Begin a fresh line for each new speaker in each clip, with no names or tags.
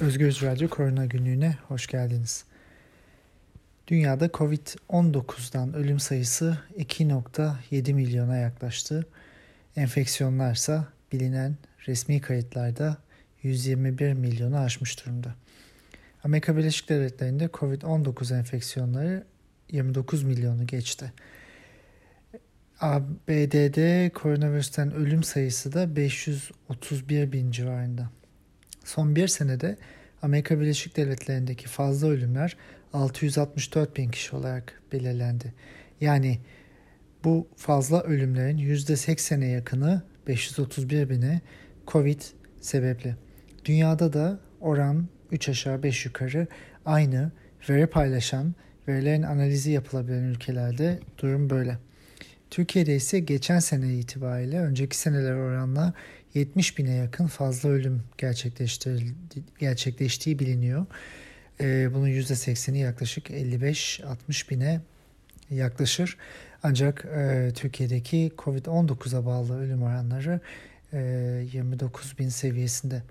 Özgür Radyo Korona Günlüğü'ne hoş geldiniz. Dünyada Covid-19'dan ölüm sayısı 2.7 milyona yaklaştı. Enfeksiyonlarsa bilinen resmi kayıtlarda 121 milyonu aşmış durumda. Amerika Birleşik Devletleri'nde Covid-19 enfeksiyonları 29 milyonu geçti. ABD'de koronavirüsten ölüm sayısı da 531 bin civarında. Son bir senede Amerika Birleşik Devletleri'ndeki fazla ölümler 664 bin kişi olarak belirlendi. Yani bu fazla ölümlerin %80'e yakını 531 bini Covid sebepli. Dünyada da oran 3 aşağı 5 yukarı aynı veri paylaşan, verilerin analizi yapılabilen ülkelerde durum böyle. Türkiye'de ise geçen sene itibariyle önceki seneler oranla 70 bine yakın fazla ölüm gerçekleştiği biliniyor. Ee, bunun %80'i yaklaşık 55-60 bine yaklaşır. Ancak e, Türkiye'deki Covid-19'a bağlı ölüm oranları e, 29 bin seviyesinde.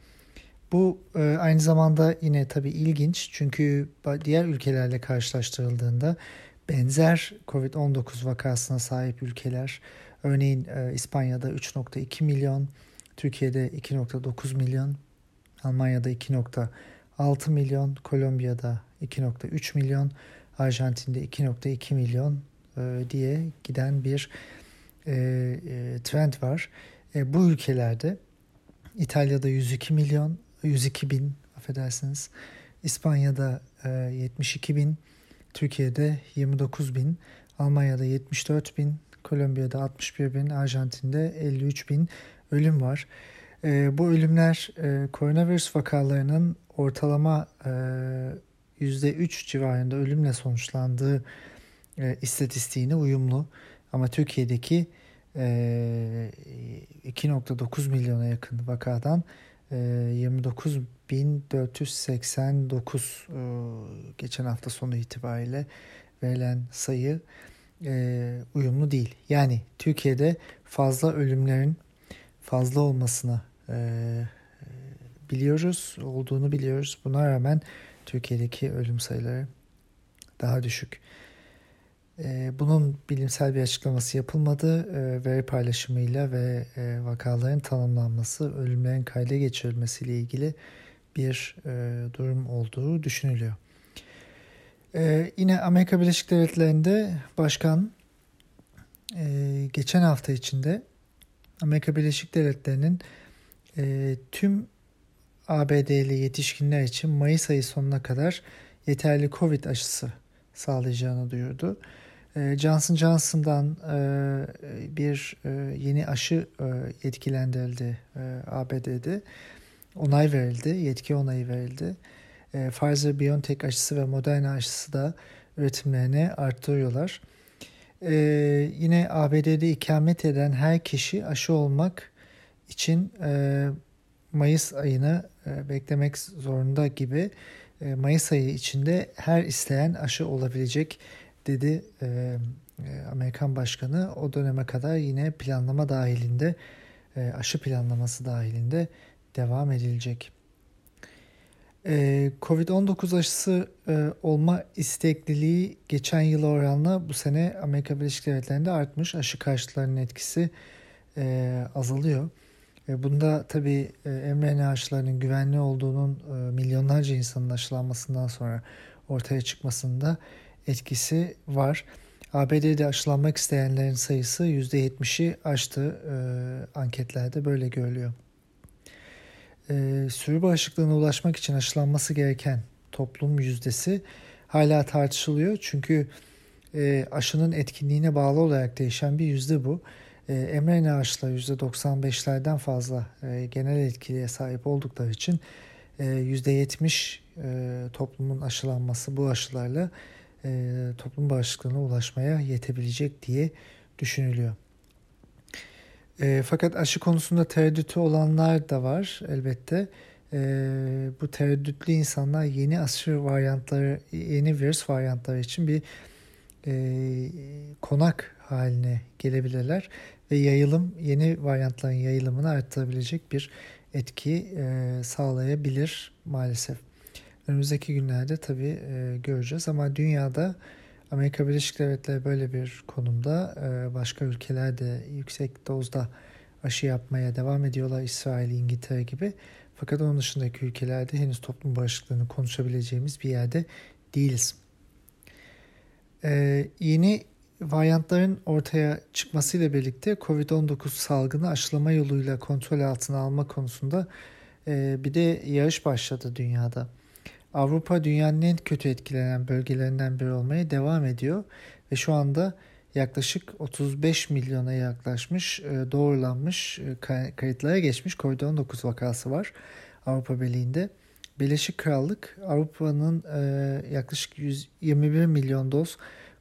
Bu e, aynı zamanda yine tabii ilginç çünkü diğer ülkelerle karşılaştırıldığında benzer Covid-19 vakasına sahip ülkeler örneğin e, İspanya'da 3.2 milyon, Türkiye'de 2.9 milyon, Almanya'da 2.6 milyon, Kolombiya'da 2.3 milyon, Arjantin'de 2.2 milyon e, diye giden bir e, e, trend var. E, bu ülkelerde İtalya'da 102 milyon, 102 bin affedersiniz, İspanya'da e, 72 bin, Türkiye'de 29 bin, Almanya'da 74 bin, Kolombiya'da 61 bin, Arjantin'de 53 bin ölüm var. E, bu ölümler e, koronavirüs vakalarının ortalama e, %3 civarında ölümle sonuçlandığı e, istatistiğine uyumlu. Ama Türkiye'deki e, 2.9 milyona yakın vakadan e, 29.489 e, geçen hafta sonu itibariyle verilen sayı e, uyumlu değil. Yani Türkiye'de fazla ölümlerin fazla olmasını e, biliyoruz, olduğunu biliyoruz. Buna rağmen Türkiye'deki ölüm sayıları daha düşük. E, bunun bilimsel bir açıklaması yapılmadı. E, veri paylaşımıyla ve e, vakaların tanımlanması, ölümlerin kayda geçirilmesiyle ilgili bir e, durum olduğu düşünülüyor. Ee, yine Amerika Birleşik Devletleri'nde başkan e, geçen hafta içinde Amerika Birleşik Devletleri'nin e, tüm ABD'li yetişkinler için Mayıs ayı sonuna kadar yeterli Covid aşısı sağlayacağını duyurdu. E, Johnson Johnson'dan e, bir e, yeni aşı e, yetkilendirildi e, ABD'de. Onay verildi, yetki onayı verildi e, Pfizer-BioNTech aşısı ve Moderna aşısı da üretimlerini arttırıyorlar. E, yine ABD'de ikamet eden her kişi aşı olmak için e, Mayıs ayını e, beklemek zorunda gibi e, Mayıs ayı içinde her isteyen aşı olabilecek dedi e, e, Amerikan Başkanı. O döneme kadar yine planlama dahilinde e, aşı planlaması dahilinde devam edilecek. Ee, Covid-19 aşısı e, olma istekliliği geçen yıl oranla bu sene Amerika Birleşik Devletleri'nde artmış. Aşı karşıtlarının etkisi e, azalıyor. E, bunda tabii mRNA aşılarının güvenli olduğunun milyonlarca insanın aşılanmasından sonra ortaya çıkmasında etkisi var. ABD'de aşılanmak isteyenlerin sayısı %70'i aştı anketlerde böyle görülüyor e, sürü bağışıklığına ulaşmak için aşılanması gereken toplum yüzdesi hala tartışılıyor. Çünkü e, aşının etkinliğine bağlı olarak değişen bir yüzde bu. E, mRNA aşıları %95'lerden fazla e, genel etkiliğe sahip oldukları için e, %70 e, toplumun aşılanması bu aşılarla e, toplum bağışıklığına ulaşmaya yetebilecek diye düşünülüyor. E, fakat aşı konusunda tereddütü olanlar da var elbette. E, bu tereddütlü insanlar yeni aşı varyantları, yeni virüs varyantları için bir e, konak haline gelebilirler ve yayılım, yeni varyantların yayılımını arttırabilecek bir etki e, sağlayabilir maalesef. Önümüzdeki günlerde tabii e, göreceğiz ama dünyada Amerika Birleşik Devletleri böyle bir konumda. E, başka ülkeler de yüksek dozda aşı yapmaya devam ediyorlar. İsrail, İngiltere gibi. Fakat onun dışındaki ülkelerde henüz toplum bağışıklığını konuşabileceğimiz bir yerde değiliz. Ee, yeni varyantların ortaya çıkmasıyla birlikte COVID-19 salgını aşılama yoluyla kontrol altına alma konusunda e, bir de yarış başladı dünyada. Avrupa dünyanın en kötü etkilenen bölgelerinden biri olmaya devam ediyor ve şu anda yaklaşık 35 milyona yaklaşmış e, doğrulanmış e, kayıtlara geçmiş COVID-19 vakası var Avrupa Birliği'nde. Birleşik Krallık Avrupa'nın e, yaklaşık 121 milyon doz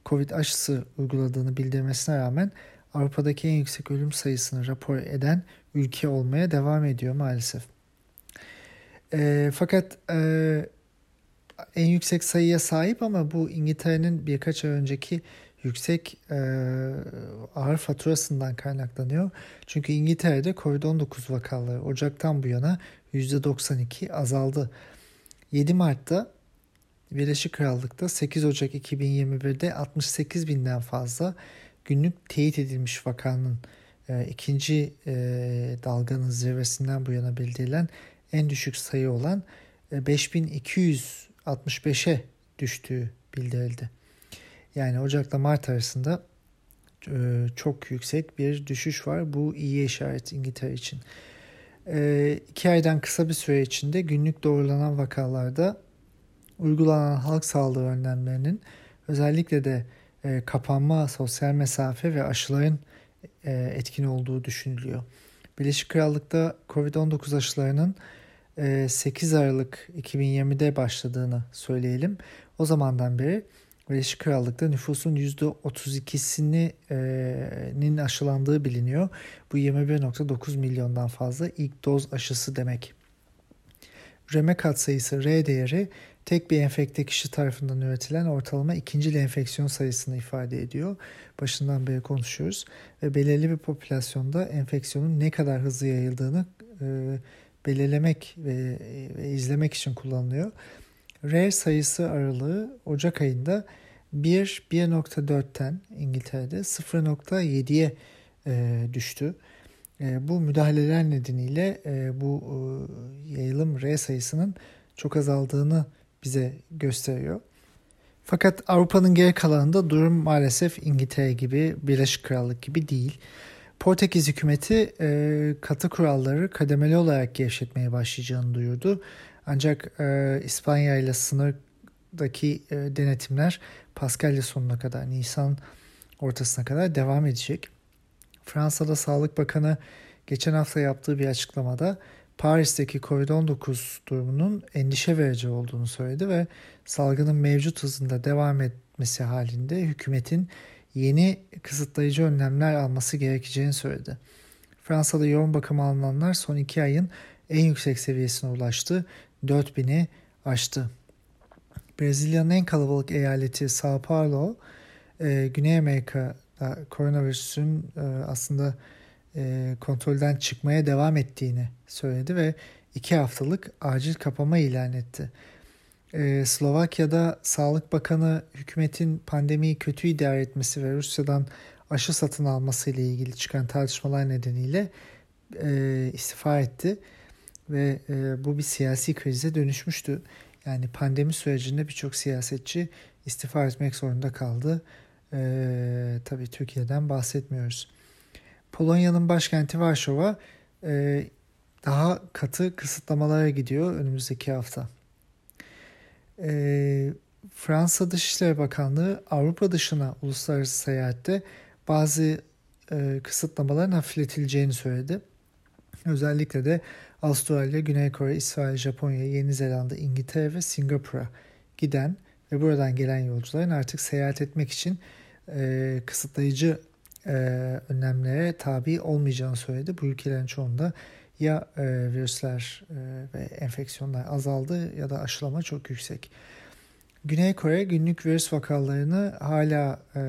Covid aşısı uyguladığını bildirmesine rağmen Avrupa'daki en yüksek ölüm sayısını rapor eden ülke olmaya devam ediyor maalesef. E, fakat e, en yüksek sayıya sahip ama bu İngiltere'nin birkaç ay önceki yüksek e, ağır faturasından kaynaklanıyor. Çünkü İngiltere'de COVID-19 vakaları Ocak'tan bu yana %92 azaldı. 7 Mart'ta Birleşik Krallık'ta 8 Ocak 2021'de 68 binden fazla günlük teyit edilmiş vakanın e, ikinci e, dalganın zirvesinden bu yana bildirilen en düşük sayı olan e, 5265'e düştüğü bildirildi. Yani Ocak'la Mart arasında e, çok yüksek bir düşüş var. Bu iyi işaret İngiltere için. E, iki aydan kısa bir süre içinde günlük doğrulanan vakalarda uygulanan halk sağlığı önlemlerinin özellikle de e, kapanma, sosyal mesafe ve aşıların etkin olduğu düşünülüyor. Birleşik Krallık'ta COVID-19 aşılarının 8 Aralık 2020'de başladığını söyleyelim. O zamandan beri Birleşik Krallık'ta nüfusun %32'sinin aşılandığı biliniyor. Bu 21.9 milyondan fazla ilk doz aşısı demek. Üreme katsayısı R değeri tek bir enfekte kişi tarafından üretilen ortalama ikinci enfeksiyon sayısını ifade ediyor. Başından beri konuşuyoruz ve belirli bir popülasyonda enfeksiyonun ne kadar hızlı yayıldığını e, belirlemek ve, ve izlemek için kullanılıyor. R sayısı aralığı Ocak ayında 1 1.4'ten İngiltere'de 0.7'ye e, düştü. E, bu müdahaleler nedeniyle e, bu e, yayılım R sayısının çok azaldığını bize gösteriyor. Fakat Avrupa'nın geri kalanında durum maalesef İngiltere gibi, Birleşik Krallık gibi değil. Portekiz hükümeti e, katı kuralları kademeli olarak gevşetmeye başlayacağını duyurdu. Ancak e, İspanya ile sınırdaki e, denetimler Paskalya sonuna kadar, Nisan ortasına kadar devam edecek. Fransa'da Sağlık Bakanı geçen hafta yaptığı bir açıklamada Paris'teki COVID-19 durumunun endişe verici olduğunu söyledi ve salgının mevcut hızında devam etmesi halinde hükümetin yeni kısıtlayıcı önlemler alması gerekeceğini söyledi. Fransa'da yoğun bakım alınanlar son iki ayın en yüksek seviyesine ulaştı. 4000'i aştı. Brezilya'nın en kalabalık eyaleti Sao Paulo, e, Güney Amerika'da koronavirüsün e, aslında e, kontrolden çıkmaya devam ettiğini söyledi ve iki haftalık acil kapama ilan etti. E, Slovakya'da Sağlık Bakanı hükümetin pandemiyi kötü idare etmesi ve Rusya'dan aşı satın alması ile ilgili çıkan tartışmalar nedeniyle e, istifa etti ve e, bu bir siyasi krize dönüşmüştü. Yani pandemi sürecinde birçok siyasetçi istifa etmek zorunda kaldı. E, tabii Türkiye'den bahsetmiyoruz. Polonya'nın başkenti Varşova daha katı kısıtlamalara gidiyor önümüzdeki hafta. E, Fransa Dışişleri Bakanlığı Avrupa dışına uluslararası seyahatte bazı e, kısıtlamaların hafifletileceğini söyledi. Özellikle de Avustralya, Güney Kore, İsrail, Japonya, Yeni Zelanda, İngiltere ve Singapur'a giden ve buradan gelen yolcuların artık seyahat etmek için e, kısıtlayıcı e, önlemlere tabi olmayacağını söyledi. Bu ülkelerin çoğunda ya e, virüsler e, ve enfeksiyonlar azaldı ya da aşılama çok yüksek. Güney Kore günlük virüs vakalarını hala e,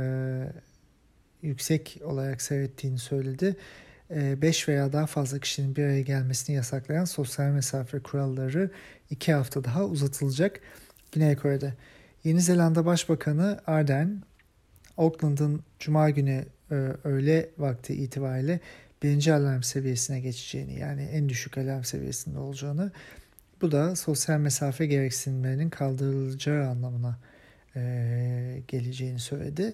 yüksek olarak seyrettiğini söyledi. 5 veya daha fazla kişinin bir araya gelmesini yasaklayan sosyal mesafe kuralları 2 hafta daha uzatılacak Güney Kore'de. Yeni Zelanda Başbakanı Ardern, Auckland'ın Cuma günü e, öğle vakti itibariyle birinci alarm seviyesine geçeceğini yani en düşük alarm seviyesinde olacağını bu da sosyal mesafe gereksinimlerinin kaldırılacağı anlamına e, geleceğini söyledi.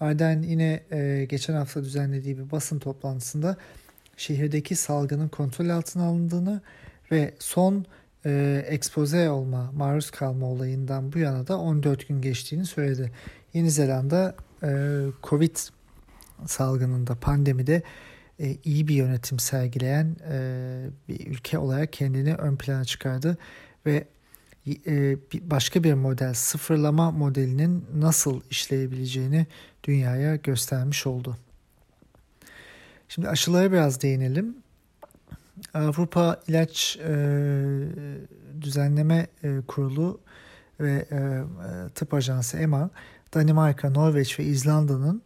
Arden yine e, geçen hafta düzenlediği bir basın toplantısında şehirdeki salgının kontrol altına alındığını ve son e, ekspoze olma, maruz kalma olayından bu yana da 14 gün geçtiğini söyledi. Yeni Zelanda e, Covid salgınında, pandemide e, iyi bir yönetim sergileyen e, bir ülke olarak kendini ön plana çıkardı ve e, başka bir model, sıfırlama modelinin nasıl işleyebileceğini dünyaya göstermiş oldu. Şimdi aşılara biraz değinelim. Avrupa İlaç e, Düzenleme Kurulu ve e Tıp Ajansı EMA, Danimarka, Norveç ve İzlanda'nın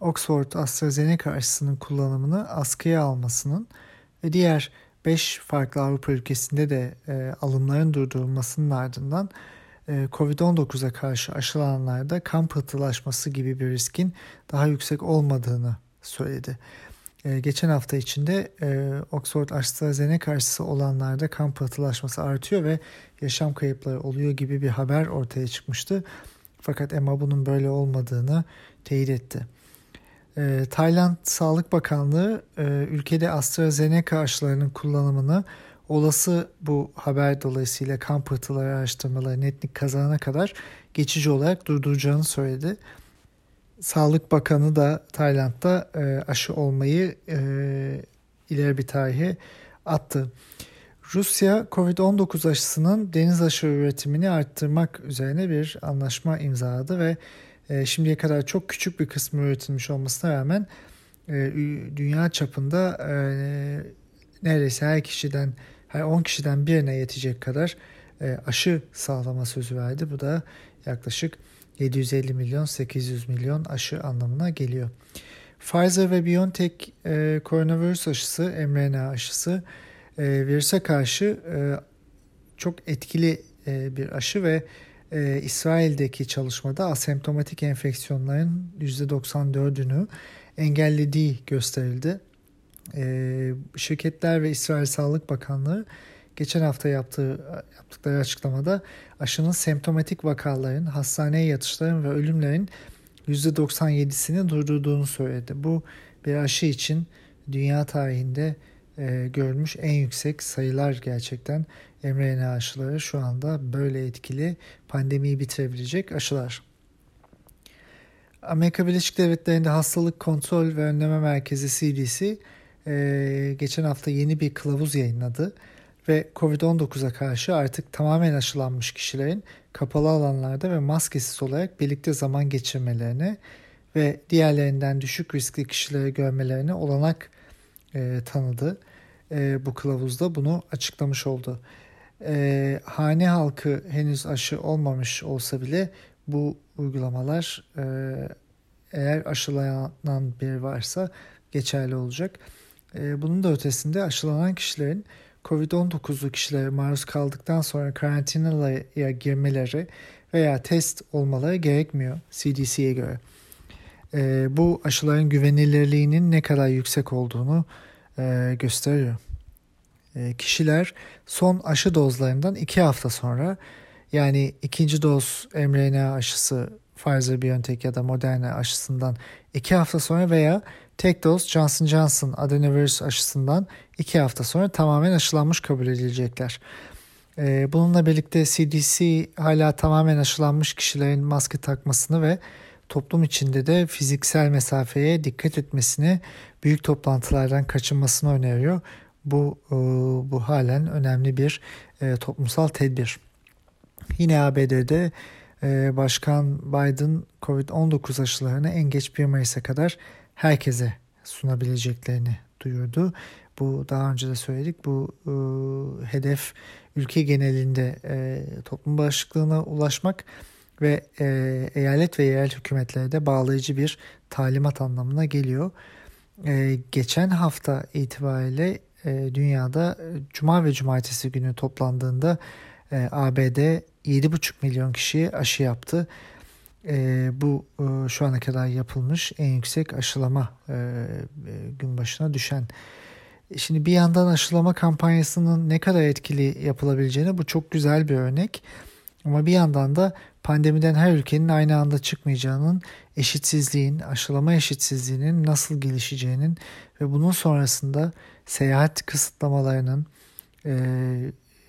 Oxford AstraZeneca aşısının kullanımını askıya almasının ve diğer 5 farklı Avrupa ülkesinde de e, alımların durdurulmasının ardından e, Covid-19'a karşı aşılananlarda kan pıhtılaşması gibi bir riskin daha yüksek olmadığını söyledi. E, geçen hafta içinde e, Oxford AstraZeneca aşısı olanlarda kan pıhtılaşması artıyor ve yaşam kayıpları oluyor gibi bir haber ortaya çıkmıştı. Fakat EMA bunun böyle olmadığını teyit etti. E, Tayland Sağlık Bakanlığı e, ülkede AstraZeneca aşılarının kullanımını olası bu haber dolayısıyla kan pıhtıları araştırmaları netlik kazanana kadar geçici olarak durduracağını söyledi. Sağlık Bakanı da Tayland'da e, aşı olmayı e, ileri bir tarihe attı. Rusya Covid-19 aşısının deniz aşı üretimini arttırmak üzerine bir anlaşma imzaladı ve e, şimdiye kadar çok küçük bir kısmı üretilmiş olmasına rağmen e, dünya çapında e, neredeyse her kişiden her 10 kişiden birine yetecek kadar e, aşı sağlama sözü verdi. Bu da yaklaşık 750 milyon 800 milyon aşı anlamına geliyor. Pfizer ve BioNTech e, koronavirüs aşısı, mRNA aşısı e, virüse karşı e, çok etkili e, bir aşı ve e, İsrail'deki çalışmada asemptomatik enfeksiyonların %94'ünü engellediği gösterildi. E, şirketler ve İsrail Sağlık Bakanlığı geçen hafta yaptığı yaptıkları açıklamada aşının semptomatik vakaların, hastaneye yatışların ve ölümlerin %97'sini durdurduğunu söyledi. Bu bir aşı için dünya tarihinde e, görülmüş en yüksek sayılar gerçekten mRNA aşıları şu anda böyle etkili pandemiyi bitirebilecek aşılar. Amerika Birleşik Devletleri'nde Hastalık Kontrol ve Önleme Merkezi CDC e, geçen hafta yeni bir kılavuz yayınladı ve COVID-19'a karşı artık tamamen aşılanmış kişilerin kapalı alanlarda ve maskesiz olarak birlikte zaman geçirmelerini ve diğerlerinden düşük riskli kişileri görmelerine olanak e, tanıdı. E, bu kılavuzda bunu açıklamış oldu. E, hane halkı henüz aşı olmamış olsa bile bu uygulamalar e, eğer aşılanan biri varsa geçerli olacak. E, bunun da ötesinde aşılanan kişilerin COVID-19'lu kişilere maruz kaldıktan sonra karantinaya girmeleri veya test olmaları gerekmiyor CDC'ye göre. E, bu aşıların güvenilirliğinin ne kadar yüksek olduğunu e, gösteriyor. E, kişiler son aşı dozlarından 2 hafta sonra yani ikinci doz mRNA aşısı Pfizer-BioNTech ya da Moderna aşısından 2 hafta sonra veya tek doz Johnson Johnson adenovirüs aşısından 2 hafta sonra tamamen aşılanmış kabul edilecekler. E, bununla birlikte CDC hala tamamen aşılanmış kişilerin maske takmasını ve toplum içinde de fiziksel mesafeye dikkat etmesini, büyük toplantılardan kaçınmasını öneriyor. Bu e, bu halen önemli bir e, toplumsal tedbir. Yine ABD'de e, Başkan Biden COVID-19 aşılarını en geç 1 Mayıs'a kadar herkese sunabileceklerini duyurdu. Bu daha önce de söyledik. Bu e, hedef ülke genelinde e, toplum bağışıklığına ulaşmak ve e, eyalet ve yerel hükümetlere de bağlayıcı bir talimat anlamına geliyor. e, geçen hafta itibariyle dünyada cuma ve cumartesi günü toplandığında e, ABD 7,5 milyon kişiye aşı yaptı. E, bu e, şu ana kadar yapılmış en yüksek aşılama e, e, gün başına düşen. Şimdi bir yandan aşılama kampanyasının ne kadar etkili yapılabileceğine bu çok güzel bir örnek. Ama bir yandan da pandemiden her ülkenin aynı anda çıkmayacağının, eşitsizliğin, aşılama eşitsizliğinin nasıl gelişeceğinin ve bunun sonrasında seyahat kısıtlamalarının e,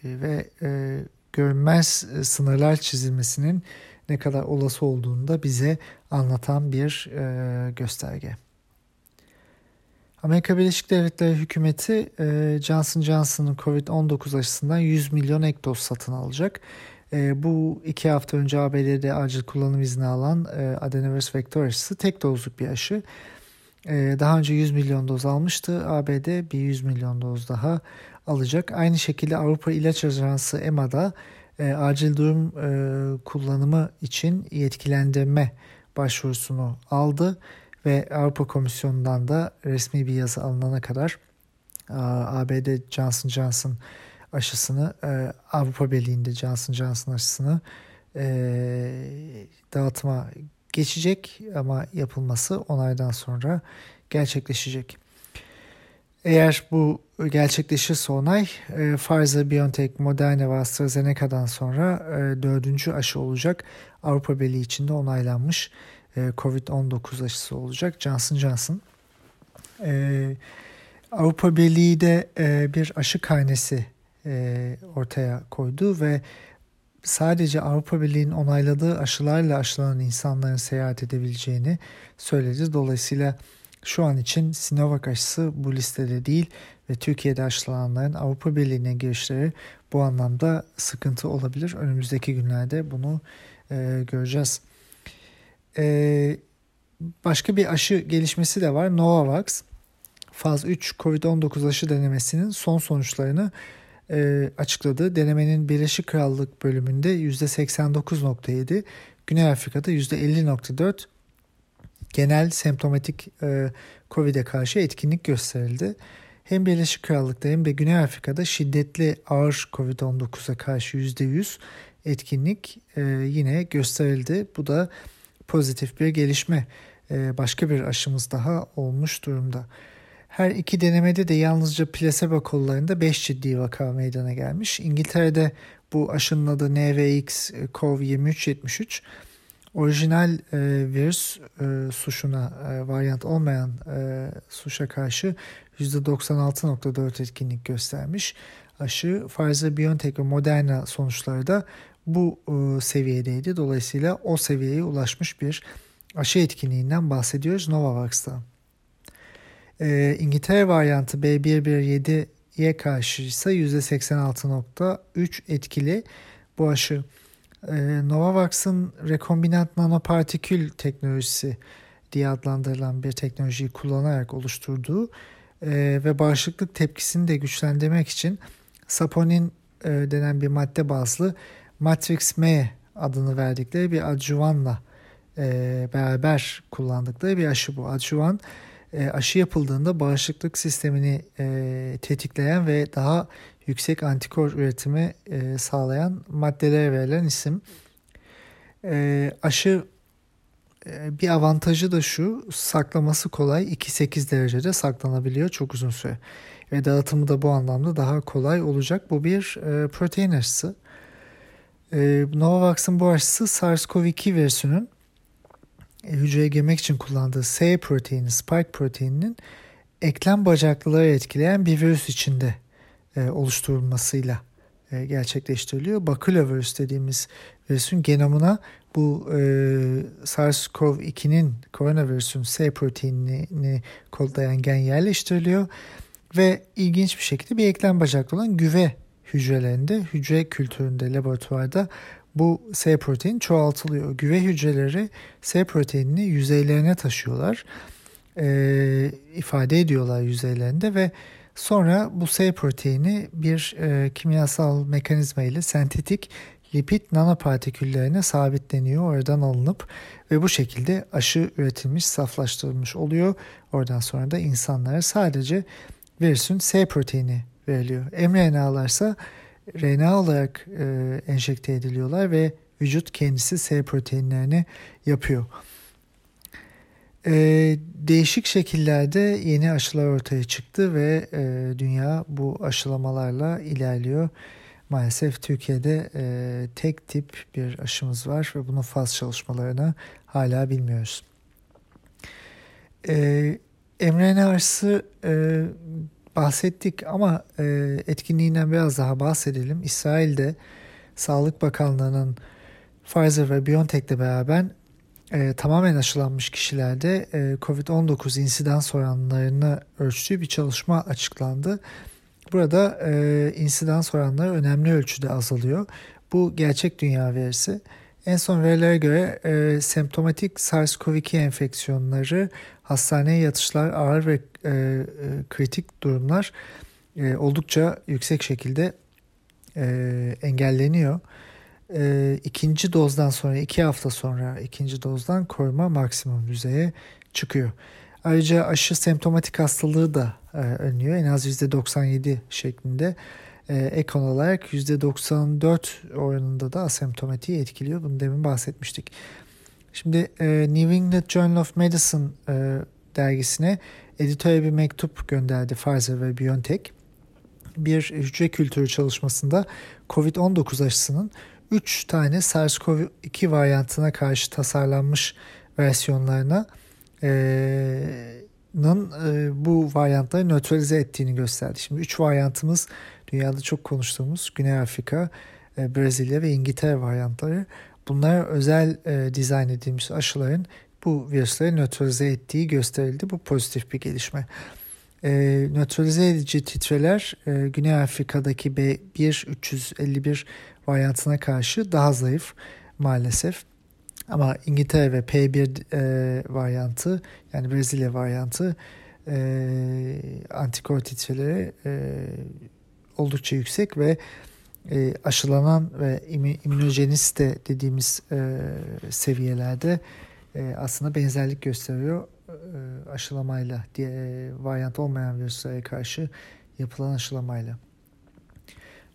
ve e, görünmez sınırlar çizilmesinin ne kadar olası olduğunu da bize anlatan bir e, gösterge. Amerika Birleşik Devletleri hükümeti e, Johnson Johnson'ın COVID-19 aşısından 100 milyon ek doz satın alacak. E, bu iki hafta önce ABD'de acil kullanım izni alan e, adenovirüs vektör aşısı tek dozluk bir aşı. E, daha önce 100 milyon doz almıştı. ABD bir 100 milyon doz daha alacak. Aynı şekilde Avrupa İlaç Ajansı EMA'da e, acil durum e, kullanımı için yetkilendirme başvurusunu aldı ve Avrupa Komisyonu'ndan da resmi bir yazı alınana kadar ABD Johnson Johnson aşısını e, Avrupa Birliği'nde Johnson Johnson aşısını e, dağıtıma geçecek ama yapılması onaydan sonra gerçekleşecek. Eğer bu gerçekleşirse onay e, Pfizer, BioNTech, Moderna ve AstraZeneca'dan sonra e, dördüncü aşı olacak. Avrupa Birliği içinde onaylanmış e, COVID-19 aşısı olacak Johnson Johnson. E, Avrupa Birliği de e, bir aşı karnesi e, ortaya koydu ve sadece Avrupa Birliği'nin onayladığı aşılarla aşılanan insanların seyahat edebileceğini söyledi. Dolayısıyla şu an için Sinovac aşısı bu listede değil ve Türkiye'de aşılananların Avrupa Birliği'ne girişleri bu anlamda sıkıntı olabilir. Önümüzdeki günlerde bunu e, göreceğiz. E, başka bir aşı gelişmesi de var. Novavax faz 3 COVID-19 aşı denemesinin son sonuçlarını e, açıkladı. Denemenin Birleşik Krallık bölümünde %89.7, Güney Afrika'da %50.4 genel semptomatik e, COVID'e karşı etkinlik gösterildi. Hem Birleşik Krallık'ta hem de Güney Afrika'da şiddetli ağır COVID-19'a karşı %100 etkinlik e, yine gösterildi. Bu da pozitif bir gelişme. E, başka bir aşımız daha olmuş durumda. Her iki denemede de yalnızca plasebo kollarında 5 ciddi vaka meydana gelmiş. İngiltere'de bu aşının adı NVX CoV 2373 orijinal e, virüs e, suşuna e, varyant olmayan e, suşa karşı %96.4 etkinlik göstermiş. Aşı Pfizer-BioNTech ve Moderna sonuçları da bu e, seviyedeydi. Dolayısıyla o seviyeye ulaşmış bir aşı etkinliğinden bahsediyoruz Novavax'ta. E, İngiltere varyantı B117'ye karşı ise %86.3 etkili bu aşı. E, Novavax'ın rekombinant nanopartikül teknolojisi diye adlandırılan bir teknolojiyi kullanarak oluşturduğu e, ve bağışıklık tepkisini de güçlendirmek için saponin e, denen bir madde bazlı Matrix M adını verdikleri bir adjuvanla e, beraber kullandıkları bir aşı bu. Adjuvan aşı yapıldığında bağışıklık sistemini e, tetikleyen ve daha yüksek antikor üretimi e, sağlayan maddelere verilen isim. E, aşı e, bir avantajı da şu saklaması kolay 2-8 derecede saklanabiliyor çok uzun süre ve dağıtımı da bu anlamda daha kolay olacak. Bu bir e, protein aşısı. E, Novavax'ın bu aşısı SARS-CoV-2 virüsünün e, hücreye girmek için kullandığı S proteini, spike proteininin eklem bacaklıları etkileyen bir virüs içinde e, oluşturulmasıyla e, gerçekleştiriliyor. Bakulovirüs dediğimiz virüsün genomuna bu e, SARS-CoV-2'nin koronavirüsün S proteinini kodayan gen yerleştiriliyor ve ilginç bir şekilde bir eklem bacaklı olan güve hücrelerinde, hücre kültüründe, laboratuvarda bu S protein çoğaltılıyor. Güve hücreleri S proteinini yüzeylerine taşıyorlar. E, ifade ediyorlar yüzeylerinde ve sonra bu S proteini bir e, kimyasal mekanizma ile sentetik lipid nanopartiküllerine sabitleniyor oradan alınıp ve bu şekilde aşı üretilmiş, saflaştırılmış oluyor. Oradan sonra da insanlara sadece virüsün S proteini veriliyor. mRNA'lar ise RNA olarak e, enjekte ediliyorlar ve vücut kendisi S proteinlerini yapıyor. E, değişik şekillerde yeni aşılar ortaya çıktı ve e, dünya bu aşılamalarla ilerliyor. Maalesef Türkiye'de e, tek tip bir aşımız var ve bunun faz çalışmalarını hala bilmiyoruz. E, mRNA aşısı e, bahsettik ama e, etkinliğinden biraz daha bahsedelim. İsrail'de Sağlık Bakanlığı'nın Pfizer ve BioNTech'le beraber e, tamamen aşılanmış kişilerde e, COVID-19 insidans oranlarını ölçtüğü bir çalışma açıklandı. Burada e, insidans oranları önemli ölçüde azalıyor. Bu gerçek dünya verisi. En son verilere göre e, semptomatik SARS-CoV-2 enfeksiyonları, hastaneye yatışlar, ağır ve e, e, kritik durumlar e, oldukça yüksek şekilde e, engelleniyor. E, ikinci dozdan sonra, iki hafta sonra ikinci dozdan koruma maksimum düzeye çıkıyor. Ayrıca aşı semptomatik hastalığı da e, önlüyor. En az %97 şeklinde. E, ek olarak %94 oranında da asemptomatiği etkiliyor. Bunu demin bahsetmiştik. Şimdi e, New England Journal of Medicine e, dergisine editöre bir mektup gönderdi Pfizer ve BioNTech. Bir hücre kültürü çalışmasında COVID-19 aşısının 3 tane SARS-CoV-2 varyantına karşı tasarlanmış versiyonlarına e, bu varyantları nötralize ettiğini gösterdi. Şimdi 3 varyantımız dünyada çok konuştuğumuz Güney Afrika, e, Brezilya ve İngiltere varyantları. Bunlar özel e, dizayn edilmiş aşıların bu virüsleri nötralize ettiği gösterildi. Bu pozitif bir gelişme. E, nötralize edici titreler e, Güney Afrika'daki B1-351 varyantına karşı daha zayıf maalesef. Ama İngiltere ve P1 e, varyantı yani Brezilya varyantı e, antikor titreleri e, oldukça yüksek ve e, aşılanan ve immünojeniste dediğimiz e, seviyelerde e, aslında benzerlik gösteriyor e, aşılamayla diye e, varyant olmayan virüslere karşı yapılan aşılamayla.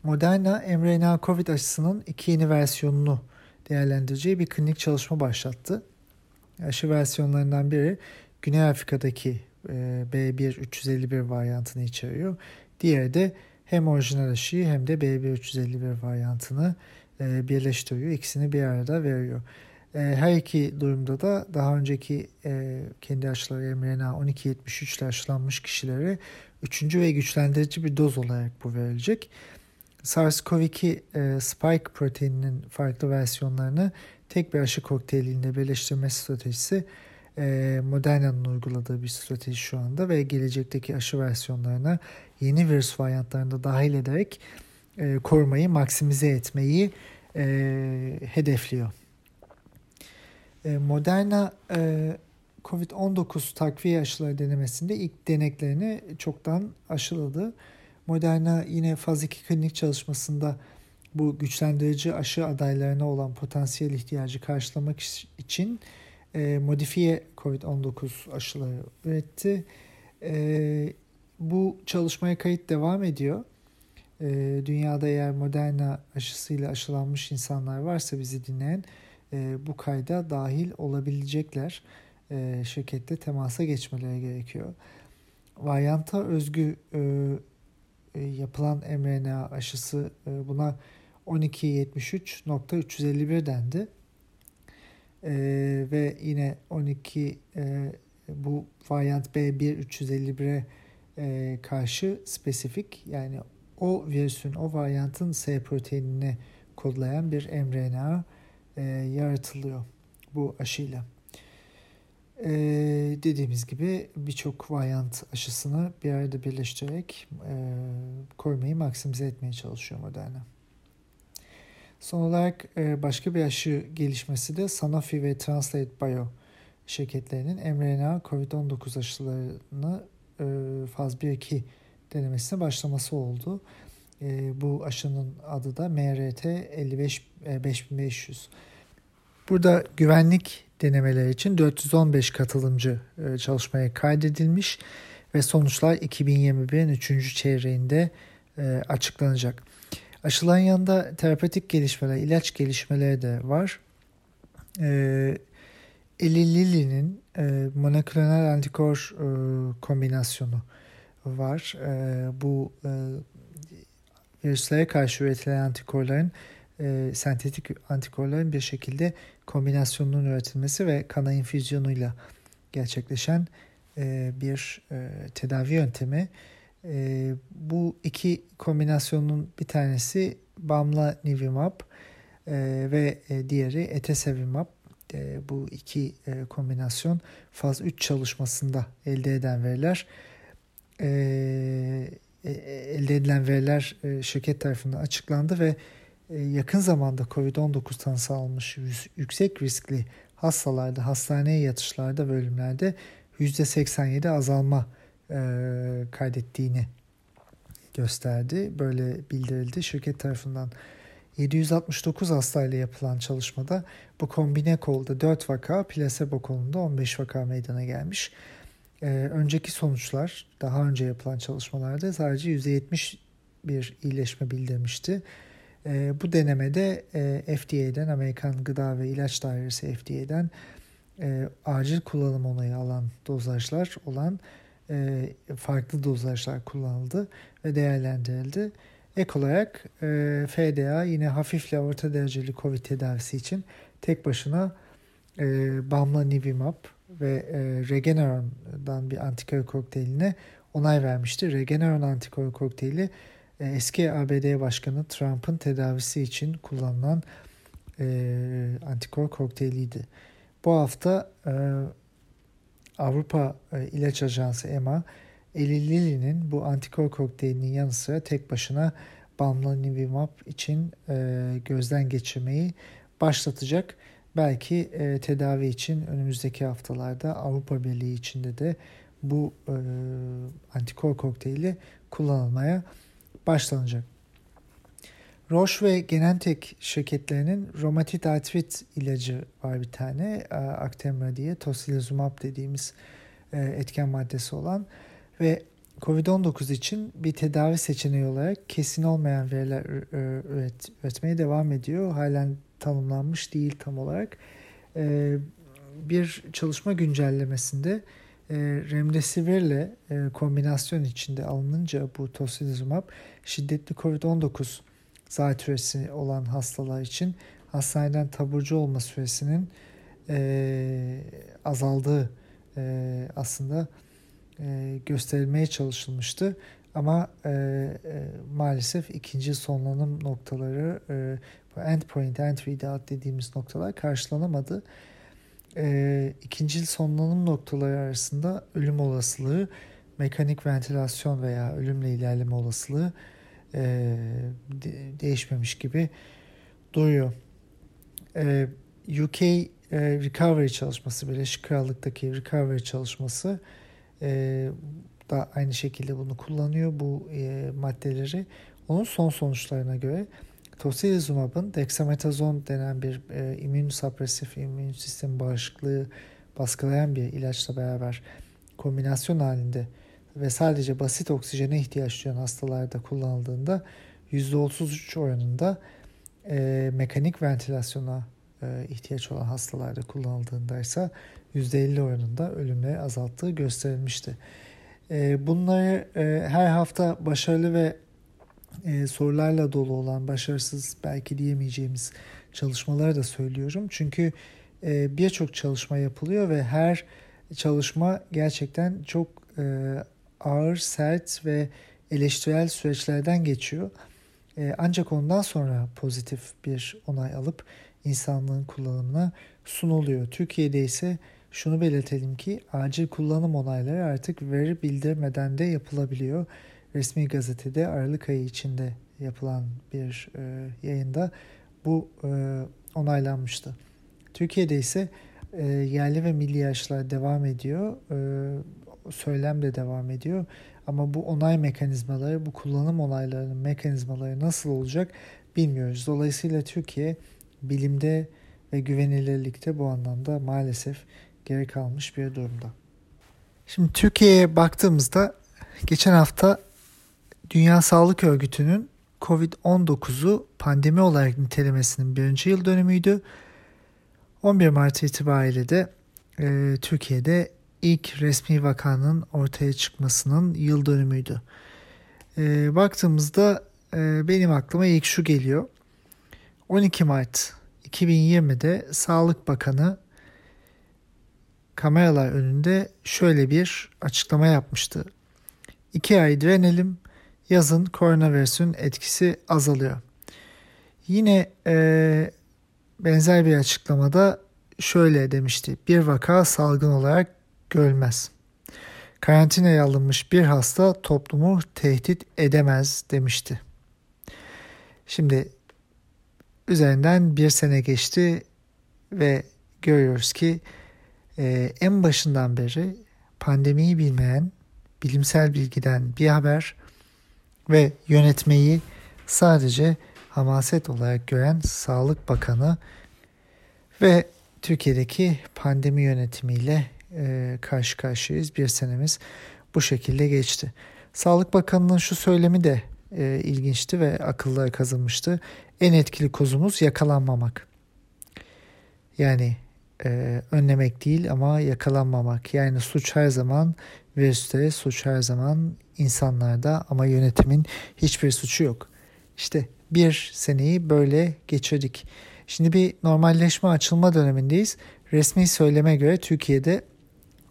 Moderna mRNA COVID aşısının iki yeni versiyonunu değerlendireceği bir klinik çalışma başlattı. Aşı versiyonlarından biri Güney Afrika'daki e, B1-351 varyantını içeriyor. Diğeri de hem orijinal aşıyı hem de B1-351 varyantını e, birleştiriyor. İkisini bir arada veriyor. E, her iki durumda da daha önceki kendi aşıları mRNA 1273 ile aşılanmış kişilere üçüncü ve güçlendirici bir doz olarak bu verilecek. SARS-CoV-2 e, spike proteininin farklı versiyonlarını tek bir aşı kokteylinde birleştirme stratejisi e, Moderna'nın uyguladığı bir strateji şu anda ve gelecekteki aşı versiyonlarına yeni virüs varyantlarını dahil ederek e, korumayı maksimize etmeyi e, hedefliyor. E, Moderna e, COVID-19 takviye aşıları denemesinde ilk deneklerini çoktan aşıladı. Moderna yine faz 2 klinik çalışmasında bu güçlendirici aşı adaylarına olan potansiyel ihtiyacı karşılamak için e, modifiye COVID-19 aşıları üretti. E, bu çalışmaya kayıt devam ediyor. E, dünyada eğer Moderna aşısıyla aşılanmış insanlar varsa bizi dinleyen e, bu kayda dahil olabilecekler. E, şirkette temasa geçmeleri gerekiyor. Varyanta özgü e, e, yapılan mRNA aşısı e, buna 1273.351 dendi. E, ve yine 12 e, bu varyant B1-351'e e, karşı spesifik yani o virüsün, o varyantın S proteinini kodlayan bir mRNA e, yaratılıyor bu aşıyla. Ee, dediğimiz gibi birçok varyant aşısını bir arada birleştirerek e, korumayı maksimize etmeye çalışıyor Moderna. Son olarak e, başka bir aşı gelişmesi de Sanofi ve Translate Bio şirketlerinin mRNA COVID-19 aşılarını e, faz 1-2 denemesine başlaması oldu. E, bu aşının adı da MRT 55 e, 5500. Burada güvenlik denemeler için 415 katılımcı e, çalışmaya kaydedilmiş ve sonuçlar 2021'in 3. çeyreğinde e, açıklanacak. Aşıların yanında terapötik gelişmeler, ilaç gelişmeleri de var. E, Eli Lilly'nin e, monoklonal antikor e, kombinasyonu var. E, bu e, virüslere karşı üretilen antikorların e, sentetik antikorların bir şekilde kombinasyonunun üretilmesi ve kana infüzyonuyla gerçekleşen e, bir e, tedavi yöntemi. E, bu iki kombinasyonun bir tanesi Bamla Nivimab e, ve e, diğeri Etesevimab. E, bu iki e, kombinasyon faz 3 çalışmasında elde eden veriler. E, elde edilen veriler şirket tarafından açıklandı ve yakın zamanda COVID-19 tanısı almış yüksek riskli hastalarda, hastaneye yatışlarda ve ölümlerde %87 azalma kaydettiğini gösterdi. Böyle bildirildi şirket tarafından. 769 hastayla yapılan çalışmada bu kombine kolda 4 vaka, plasebo kolunda 15 vaka meydana gelmiş. Ee, önceki sonuçlar daha önce yapılan çalışmalarda sadece %70 bir iyileşme bildirmişti. Ee, bu denemede e, FDA'den, Amerikan Gıda ve İlaç Dairesi FDA'den e, acil kullanım onayı alan dozajlar olan e, farklı dozajlar kullanıldı ve değerlendirildi. Ek olarak e, FDA yine hafif ile orta dereceli COVID tedavisi için tek başına e, Bamlanivimab ve e, Regeneron'dan bir antikor kokteyline onay vermişti. Regeneron antikor kokteyli e, eski ABD Başkanı Trump'ın tedavisi için kullanılan e, antikor kokteyliydi. Bu hafta e, Avrupa e, İlaç Ajansı EMA Eli bu antikor kokteylinin yanı sıra tek başına Bamlanivimab için e, gözden geçirmeyi başlatacak. Belki e, tedavi için önümüzdeki haftalarda Avrupa Birliği içinde de bu e, antikor kokteyli kullanılmaya başlanacak. Roche ve Genentech şirketlerinin romatit artrit ilacı var bir tane. Actemra diye tocilizumab dediğimiz e, etken maddesi olan ve COVID-19 için bir tedavi seçeneği olarak kesin olmayan veriler üret, üretmeye devam ediyor. Halen tanımlanmış değil tam olarak. E, bir çalışma güncellemesinde e, Remdesivir ile kombinasyon içinde alınınca bu tocilizumab şiddetli COVID-19 zatürresi olan hastalar için hastaneden taburcu olma süresinin e, azaldığı e, aslında e, gösterilmeye çalışılmıştı. Ama e, e, maalesef ikinci sonlanım noktaları e, bu endpoint, end readout dediğimiz noktalar karşılanamadı. E, ikinci sonlanım noktaları arasında ölüm olasılığı, mekanik ventilasyon veya ölümle ilerleme olasılığı e, de, değişmemiş gibi duruyor. E, UK e, recovery çalışması, Birleşik Krallık'taki recovery çalışması e, da aynı şekilde bunu kullanıyor bu e, maddeleri. Onun son sonuçlarına göre tocilizumab'ın dexamethasone denen bir e, immün sapresif immün sistem bağışıklığı baskılayan bir ilaçla beraber kombinasyon halinde ve sadece basit oksijene ihtiyaç duyan hastalarda kullanıldığında %33 oranında e, mekanik ventilasyona e, ihtiyaç olan hastalarda kullanıldığında ise %50 oranında ölümleri azalttığı gösterilmişti. E, bunları e, her hafta başarılı ve e, sorularla dolu olan başarısız belki diyemeyeceğimiz çalışmaları da söylüyorum. Çünkü birçok çalışma yapılıyor ve her çalışma gerçekten çok ağır, sert ve eleştirel süreçlerden geçiyor. Ancak ondan sonra pozitif bir onay alıp insanlığın kullanımına sunuluyor. Türkiye'de ise şunu belirtelim ki acil kullanım onayları artık veri bildirmeden de yapılabiliyor. Resmi gazetede Aralık ayı içinde yapılan bir e, yayında bu e, onaylanmıştı. Türkiye'de ise e, yerli ve milli yaşlar devam ediyor. E, söylem de devam ediyor. Ama bu onay mekanizmaları, bu kullanım onaylarının mekanizmaları nasıl olacak bilmiyoruz. Dolayısıyla Türkiye bilimde ve güvenilirlikte bu anlamda maalesef geri kalmış bir durumda. Şimdi Türkiye'ye baktığımızda geçen hafta Dünya Sağlık Örgütü'nün Covid-19'u pandemi olarak nitelemesinin birinci yıl dönümüydü. 11 Mart itibariyle de e, Türkiye'de ilk resmi vakanın ortaya çıkmasının yıl dönümüydü. E, baktığımızda e, benim aklıma ilk şu geliyor. 12 Mart 2020'de Sağlık Bakanı kameralar önünde şöyle bir açıklama yapmıştı. İki ay direnelim, yazın koronavirüsün etkisi azalıyor. Yine e, benzer bir açıklamada şöyle demişti. Bir vaka salgın olarak görülmez. Karantinaya alınmış bir hasta toplumu tehdit edemez demişti. Şimdi üzerinden bir sene geçti ve görüyoruz ki e, en başından beri pandemiyi bilmeyen, bilimsel bilgiden bir haber ve yönetmeyi sadece hamaset olarak gören Sağlık Bakanı ve Türkiye'deki pandemi yönetimiyle e, karşı karşıyayız. Bir senemiz bu şekilde geçti. Sağlık Bakanı'nın şu söylemi de e, ilginçti ve akıllara kazınmıştı. En etkili kozumuz yakalanmamak. Yani e, önlemek değil ama yakalanmamak. Yani suç her zaman virüste, suç her zaman insanlarda ama yönetimin hiçbir suçu yok. İşte bir seneyi böyle geçirdik. Şimdi bir normalleşme açılma dönemindeyiz. Resmi söyleme göre Türkiye'de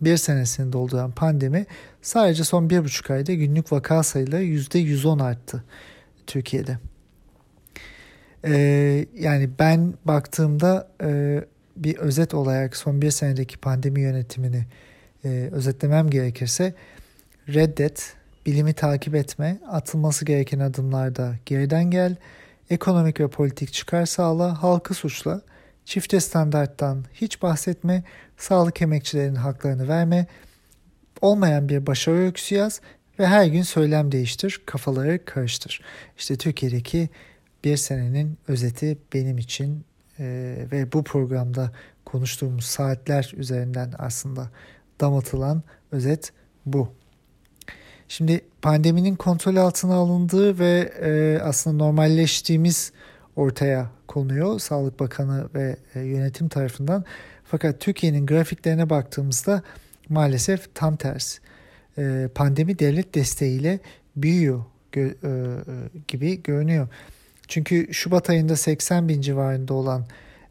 bir senesini dolduran pandemi sadece son bir buçuk ayda günlük vaka sayıları yüzde 110 arttı Türkiye'de. Ee, yani ben baktığımda e, bir özet olarak son bir senedeki pandemi yönetimini e, özetlemem gerekirse reddet, bilimi takip etme, atılması gereken adımlarda geriden gel, ekonomik ve politik çıkar sağla, halkı suçla, çifte standarttan hiç bahsetme, sağlık emekçilerinin haklarını verme, olmayan bir başarı öyküsü yaz ve her gün söylem değiştir, kafaları karıştır. İşte Türkiye'deki bir senenin özeti benim için e, ve bu programda konuştuğumuz saatler üzerinden aslında damatılan özet bu. Şimdi pandeminin kontrol altına alındığı ve e, aslında normalleştiğimiz ortaya konuyor Sağlık Bakanı ve e, yönetim tarafından. Fakat Türkiye'nin grafiklerine baktığımızda maalesef tam tersi. E, pandemi devlet desteğiyle büyüyor gibi görünüyor. Çünkü Şubat ayında 80 bin civarında olan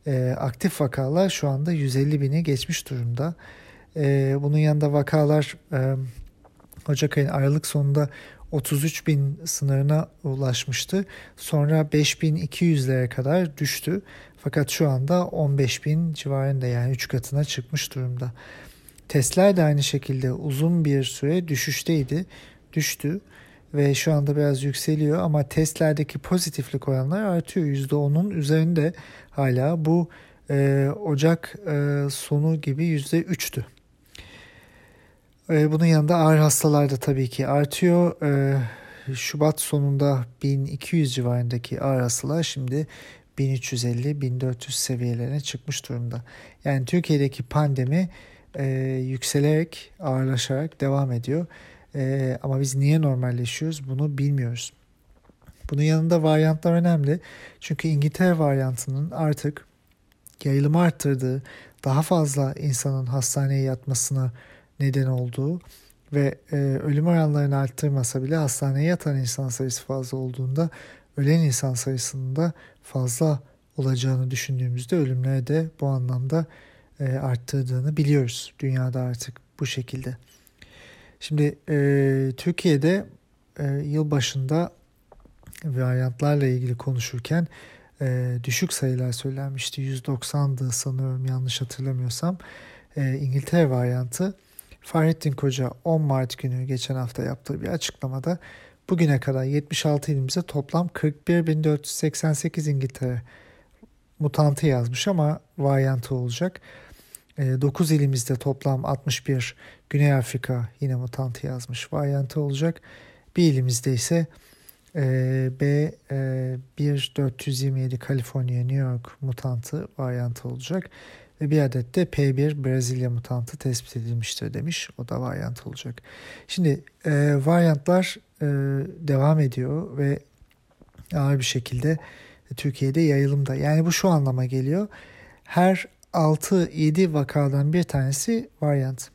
e, aktif vakalar şu anda 150 bini geçmiş durumda. E, bunun yanında vakalar e, Ocak ayının Aralık sonunda 33 bin sınırına ulaşmıştı. Sonra 5200'lere kadar düştü. Fakat şu anda 15 bin civarında yani 3 katına çıkmış durumda. Testler de aynı şekilde uzun bir süre düşüşteydi. Düştü ve şu anda biraz yükseliyor ama testlerdeki pozitiflik oranlar artıyor. %10'un üzerinde hala bu e, Ocak e, sonu gibi %3'tü. E, bunun yanında ağır hastalar da tabii ki artıyor. E, Şubat sonunda 1200 civarındaki ağır hastalar şimdi 1350-1400 seviyelerine çıkmış durumda. Yani Türkiye'deki pandemi e, yükselerek, ağırlaşarak devam ediyor. E, ama biz niye normalleşiyoruz bunu bilmiyoruz. Bunun yanında varyantlar önemli. Çünkü İngiltere varyantının artık yayılımı arttırdığı, daha fazla insanın hastaneye yatmasına neden olduğu ve e, ölüm oranlarını arttırmasa bile hastaneye yatan insan sayısı fazla olduğunda ölen insan sayısının da fazla olacağını düşündüğümüzde ölümleri de bu anlamda e, arttırdığını biliyoruz dünyada artık bu şekilde. Şimdi e, Türkiye'de e, yıl başında varyantlarla ilgili konuşurken e, düşük sayılar söylenmişti. 190'dı sanıyorum yanlış hatırlamıyorsam. E, İngiltere varyantı Fahrettin Koca 10 Mart günü geçen hafta yaptığı bir açıklamada bugüne kadar 76 ilimize toplam 41.488 İngiltere mutantı yazmış ama varyantı olacak. 9 ilimizde toplam 61 Güney Afrika yine mutantı yazmış varyantı olacak. Bir ilimizde ise B 1427 Kaliforniya New York mutantı varyantı olacak. Ve bir adet de P1 Brezilya mutantı tespit edilmiştir demiş. O da varyant olacak. Şimdi e, varyantlar e, devam ediyor ve ağır bir şekilde Türkiye'de yayılımda. Yani bu şu anlama geliyor. Her 6-7 vakadan bir tanesi varyant.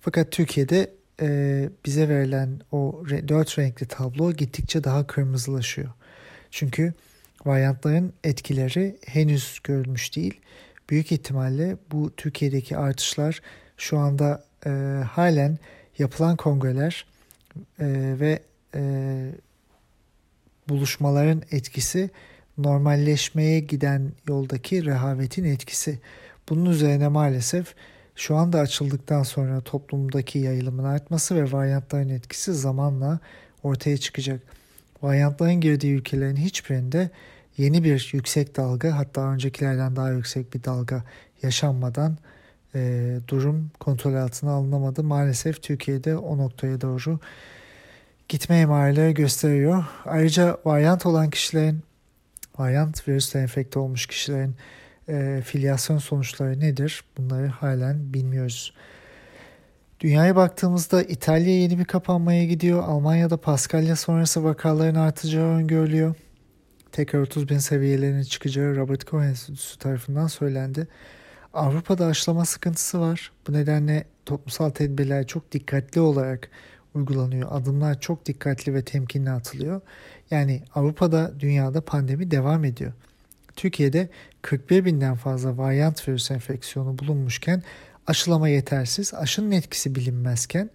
Fakat Türkiye'de e, bize verilen o re, dört renkli tablo gittikçe daha kırmızılaşıyor. Çünkü varyantların etkileri henüz görülmüş değil. Büyük ihtimalle bu Türkiye'deki artışlar şu anda e, halen yapılan kongreler e, ve e, buluşmaların etkisi normalleşmeye giden yoldaki rehavetin etkisi. Bunun üzerine maalesef şu anda açıldıktan sonra toplumdaki yayılımın artması ve varyantların etkisi zamanla ortaya çıkacak. Varyantların girdiği ülkelerin hiçbirinde yeni bir yüksek dalga hatta öncekilerden daha yüksek bir dalga yaşanmadan e, durum kontrol altına alınamadı. Maalesef Türkiye'de o noktaya doğru gitme emareleri gösteriyor. Ayrıca varyant olan kişilerin, varyant virüsle enfekte olmuş kişilerin e, filyasyon sonuçları nedir? Bunları halen bilmiyoruz. Dünyaya baktığımızda İtalya yeni bir kapanmaya gidiyor. Almanya'da Paskalya sonrası vakaların artacağı öngörülüyor. Tekrar 30 bin seviyelerine çıkacağı Robert Koch Enstitüsü tarafından söylendi. Avrupa'da aşılama sıkıntısı var. Bu nedenle toplumsal tedbirler çok dikkatli olarak uygulanıyor. Adımlar çok dikkatli ve temkinli atılıyor. Yani Avrupa'da, dünyada pandemi devam ediyor. Türkiye'de 41 binden fazla varyant virüs enfeksiyonu bulunmuşken aşılama yetersiz, aşının etkisi bilinmezken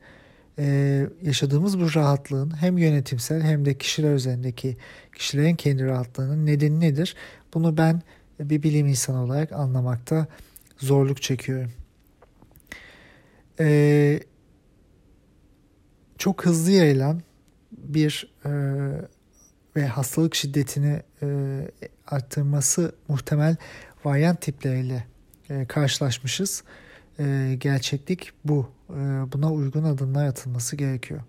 yaşadığımız bu rahatlığın hem yönetimsel hem de kişiler üzerindeki kişilerin kendi rahatlığının nedeni nedir? Bunu ben bir bilim insanı olarak anlamakta zorluk çekiyorum. E, çok hızlı yayılan bir e, ve hastalık şiddetini e, arttırması muhtemel varyant tipleriyle e, karşılaşmışız. E, gerçeklik bu. E, buna uygun adımlar atılması gerekiyor.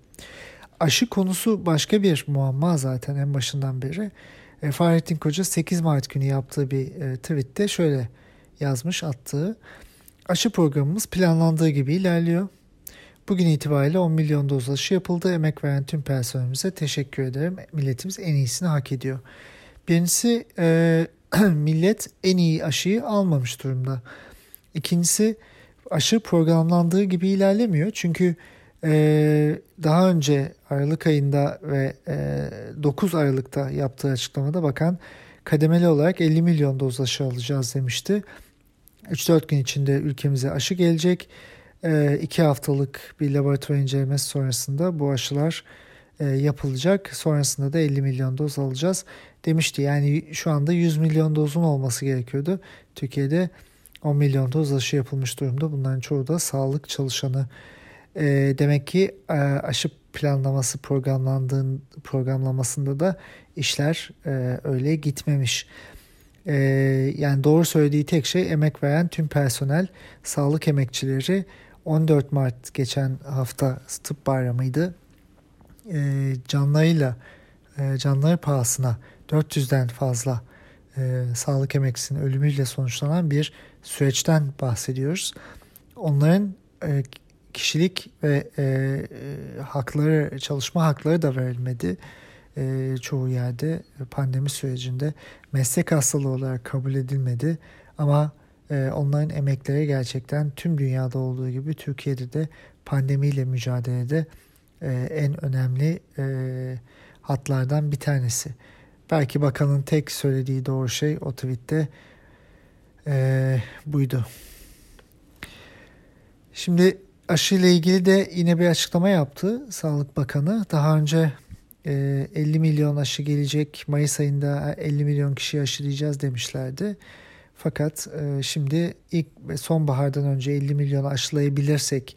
Aşı konusu başka bir muamma zaten en başından beri. E, Fahrettin Koca 8 Mart günü yaptığı bir e, tweette şöyle yazmış attığı. Aşı programımız planlandığı gibi ilerliyor. Bugün itibariyle 10 milyon doz aşı yapıldı. Emek veren tüm personelimize teşekkür ederim. Milletimiz en iyisini hak ediyor. Birincisi e, millet en iyi aşıyı almamış durumda. İkincisi aşı programlandığı gibi ilerlemiyor. Çünkü e, daha önce Aralık ayında ve e, 9 Aralık'ta yaptığı açıklamada bakan kademeli olarak 50 milyon doz aşı alacağız demişti. 3-4 gün içinde ülkemize aşı gelecek. 2 e, haftalık bir laboratuvar incelemesi sonrasında bu aşılar e, yapılacak. Sonrasında da 50 milyon doz alacağız demişti. Yani şu anda 100 milyon dozun olması gerekiyordu. Türkiye'de 10 milyon doz aşı yapılmış durumda. Bunların çoğu da sağlık çalışanı. E, demek ki e, aşı planlaması programlandığın programlamasında da işler e, öyle gitmemiş. E, yani doğru söylediği tek şey emek veren tüm personel, sağlık emekçileri 14 Mart geçen hafta tıp bayramıydı. E, canlarıyla, e, canları pahasına 400'den fazla e, sağlık emekçisinin ölümüyle sonuçlanan bir süreçten bahsediyoruz. Onların e, kişilik ve e, e, hakları, çalışma hakları da verilmedi. E, çoğu yerde pandemi sürecinde meslek hastalığı olarak kabul edilmedi. Ama e, onların emekleri gerçekten tüm dünyada olduğu gibi Türkiye'de de pandemiyle mücadelede e, en önemli e, hatlardan bir tanesi. Belki bakanın tek söylediği doğru şey o tweette e, buydu. Şimdi aşı ile ilgili de yine bir açıklama yaptı Sağlık Bakanı. Daha önce e, 50 milyon aşı gelecek, Mayıs ayında 50 milyon kişi aşılayacağız demişlerdi. Fakat e, şimdi ilk sonbahardan önce 50 milyon aşılayabilirsek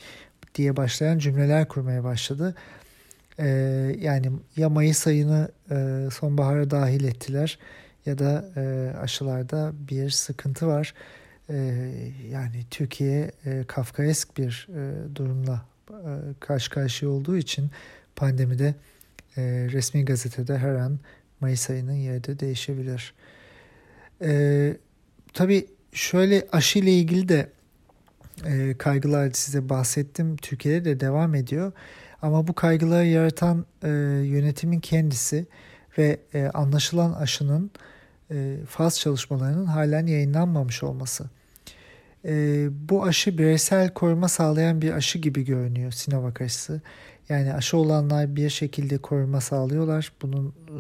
diye başlayan cümleler kurmaya başladı. E, yani ya Mayıs ayını e, sonbahara dahil ettiler ya da e, aşılarda bir sıkıntı var. yani Türkiye Kafkaesk bir durumla karşı karşıya olduğu için pandemide resmi gazetede her an Mayıs ayının yeri de değişebilir. Tabii şöyle aşı ile ilgili de kaygılar size bahsettim. Türkiye'de de devam ediyor. Ama bu kaygıları yaratan yönetimin kendisi ve anlaşılan aşının faz çalışmalarının halen yayınlanmamış olması. E, bu aşı bireysel koruma sağlayan bir aşı gibi görünüyor Sinovac aşısı. Yani aşı olanlar bir şekilde koruma sağlıyorlar. Bunun e,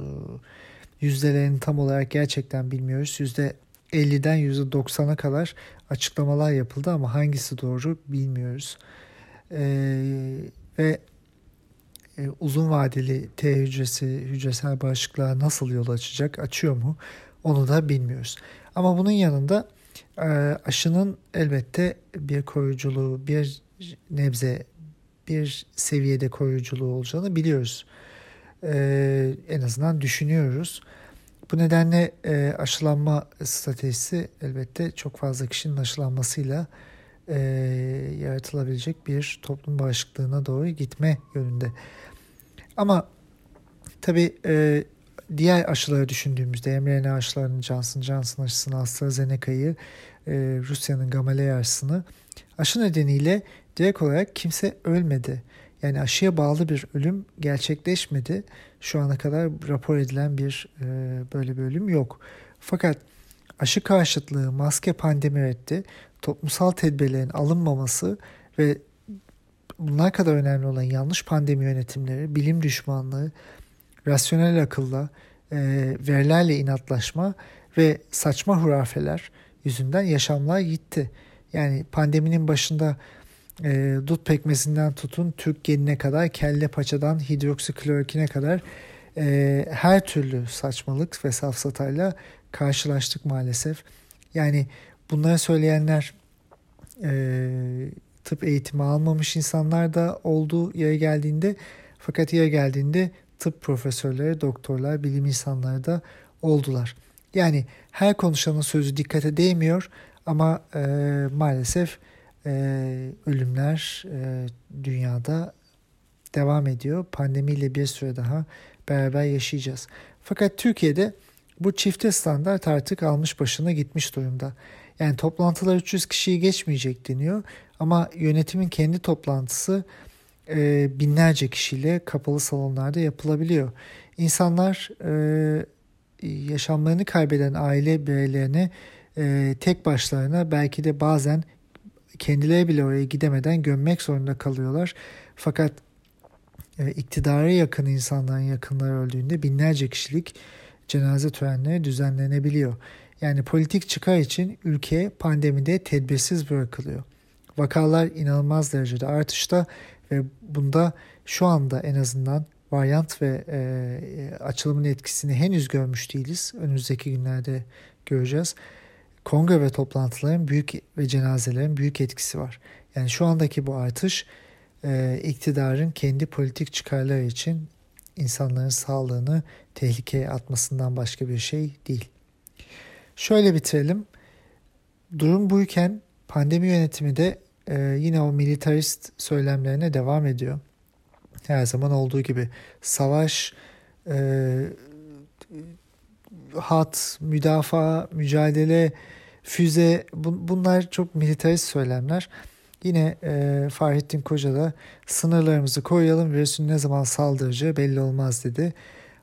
yüzdelerini tam olarak gerçekten bilmiyoruz. Yüzde 50'den %90'a kadar açıklamalar yapıldı ama hangisi doğru bilmiyoruz. Ee, ve e, uzun vadeli T hücresi hücresel bağışıklığa nasıl yol açacak, açıyor mu onu da bilmiyoruz. Ama bunun yanında e, aşının elbette bir koruyuculuğu, bir nebze, bir seviyede koruyuculuğu olacağını biliyoruz. E, en azından düşünüyoruz. Bu nedenle e, aşılanma stratejisi elbette çok fazla kişinin aşılanmasıyla yaratılabilecek bir toplum bağışıklığına doğru gitme yönünde. Ama tabii diğer aşıları düşündüğümüzde mRNA aşılarının Johnson Johnson aşısını, AstraZeneca'yı, e, Rusya'nın Gamaleya aşısını aşı nedeniyle direkt olarak kimse ölmedi. Yani aşıya bağlı bir ölüm gerçekleşmedi. Şu ana kadar rapor edilen bir e, böyle bir ölüm yok. Fakat aşı karşıtlığı, maske pandemi reddi, toplumsal tedbirlerin alınmaması ve bunlar kadar önemli olan yanlış pandemi yönetimleri, bilim düşmanlığı, rasyonel akılla, e, verilerle inatlaşma ve saçma hurafeler yüzünden yaşamlar gitti. Yani pandeminin başında e, dut pekmezinden tutun Türk genine kadar kelle paçadan hidroksiklorokine kadar e, her türlü saçmalık ve safsatayla karşılaştık maalesef. Yani bunları söyleyenler e, tıp eğitimi almamış insanlar da olduğu yere geldiğinde fakat yere geldiğinde tıp profesörleri, doktorlar, bilim insanları da oldular. Yani her konuşanın sözü dikkate değmiyor ama e, maalesef e, ölümler e, dünyada devam ediyor. Pandemiyle bir süre daha beraber yaşayacağız. Fakat Türkiye'de bu çifte standart artık almış başına gitmiş durumda. Yani toplantılar 300 kişiyi geçmeyecek deniyor ama yönetimin kendi toplantısı e, binlerce kişiyle kapalı salonlarda yapılabiliyor. İnsanlar e, yaşamlarını kaybeden aile bireylerini e, tek başlarına belki de bazen kendileri bile oraya gidemeden gömmek zorunda kalıyorlar. Fakat e, iktidara yakın insanların yakınları öldüğünde binlerce kişilik cenaze törenleri düzenlenebiliyor. Yani politik çıkar için ülke pandemide tedbirsiz bırakılıyor. Vakalar inanılmaz derecede artışta ve bunda şu anda en azından varyant ve e, açılımın etkisini henüz görmüş değiliz. Önümüzdeki günlerde göreceğiz. Kongre ve toplantıların büyük ve cenazelerin büyük etkisi var. Yani şu andaki bu artış e, iktidarın kendi politik çıkarları için insanların sağlığını tehlikeye atmasından başka bir şey değil. Şöyle bitirelim. Durum buyken pandemi yönetimi de e, yine o militarist söylemlerine devam ediyor. Her zaman olduğu gibi savaş, e, hat, müdafaa, mücadele, füze bu, bunlar çok militarist söylemler. Yine e, Fahrettin Koca da sınırlarımızı koruyalım virüsün ne zaman saldıracağı belli olmaz dedi.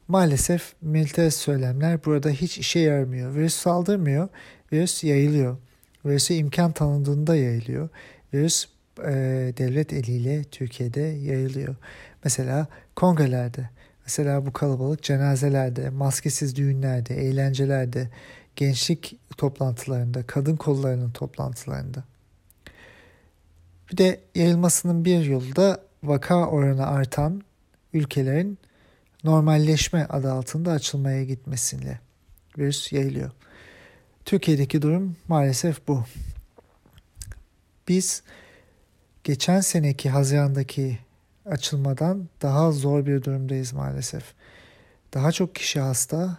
Maalesef militarist söylemler burada hiç işe yaramıyor. Virüs saldırmıyor, virüs yayılıyor. Virüse imkan tanındığında yayılıyor virüs e, devlet eliyle Türkiye'de yayılıyor. Mesela kongrelerde, mesela bu kalabalık cenazelerde, maskesiz düğünlerde, eğlencelerde, gençlik toplantılarında, kadın kollarının toplantılarında. Bir de yayılmasının bir yolu da vaka oranı artan ülkelerin normalleşme adı altında açılmaya gitmesiyle virüs yayılıyor. Türkiye'deki durum maalesef bu. Biz geçen seneki Haziran'daki açılmadan daha zor bir durumdayız maalesef. Daha çok kişi hasta,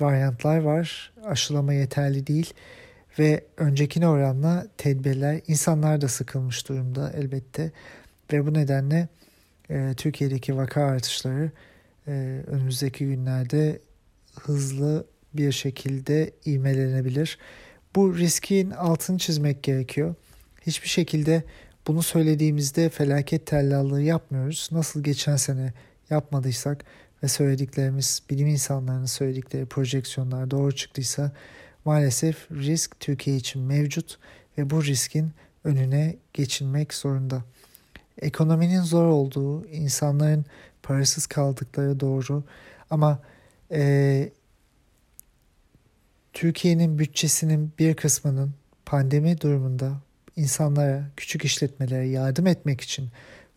varyantlar var, aşılama yeterli değil ve öncekine oranla tedbirler insanlar da sıkılmış durumda elbette ve bu nedenle e, Türkiye'deki vaka artışları e, önümüzdeki günlerde hızlı bir şekilde ivmelenebilir. Bu riskin altını çizmek gerekiyor. Hiçbir şekilde bunu söylediğimizde felaket tellallığı yapmıyoruz. Nasıl geçen sene yapmadıysak ve söylediklerimiz bilim insanlarının söyledikleri projeksiyonlar doğru çıktıysa maalesef risk Türkiye için mevcut ve bu riskin önüne geçilmek zorunda. Ekonominin zor olduğu, insanların parasız kaldıkları doğru ama e, Türkiye'nin bütçesinin bir kısmının pandemi durumunda insanlara, küçük işletmelere yardım etmek için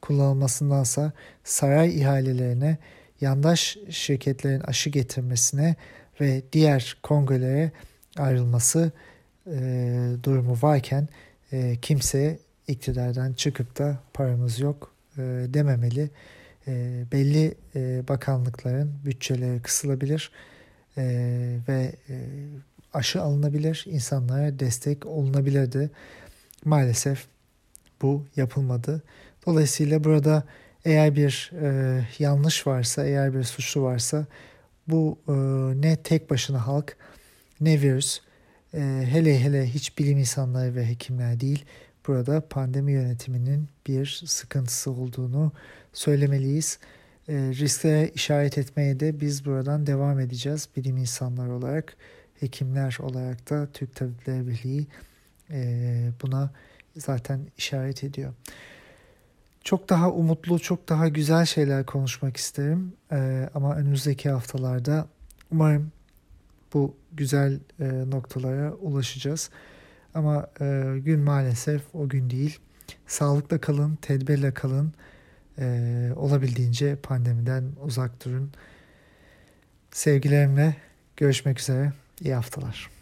kullanılmasındansa saray ihalelerine, yandaş şirketlerin aşı getirmesine ve diğer kongrelere ayrılması e, durumu varken e, kimse iktidardan çıkıp da paramız yok e, dememeli. E, belli e, bakanlıkların bütçeleri kısılabilir e, ve e, aşı alınabilir, insanlara destek olunabilirdi. Maalesef bu yapılmadı. Dolayısıyla burada eğer bir e, yanlış varsa, eğer bir suçlu varsa bu e, ne tek başına halk ne virüs e, hele hele hiç bilim insanları ve hekimler değil burada pandemi yönetiminin bir sıkıntısı olduğunu söylemeliyiz. E, risklere işaret etmeye de biz buradan devam edeceğiz bilim insanları olarak, hekimler olarak da Türk Tabipleri Birliği e, buna zaten işaret ediyor. Çok daha umutlu, çok daha güzel şeyler konuşmak isterim. E, ama önümüzdeki haftalarda umarım bu güzel e, noktalara ulaşacağız. Ama e, gün maalesef o gün değil. Sağlıkla kalın, tedbirle kalın. E, olabildiğince pandemiden uzak durun. Sevgilerimle görüşmek üzere. İyi haftalar.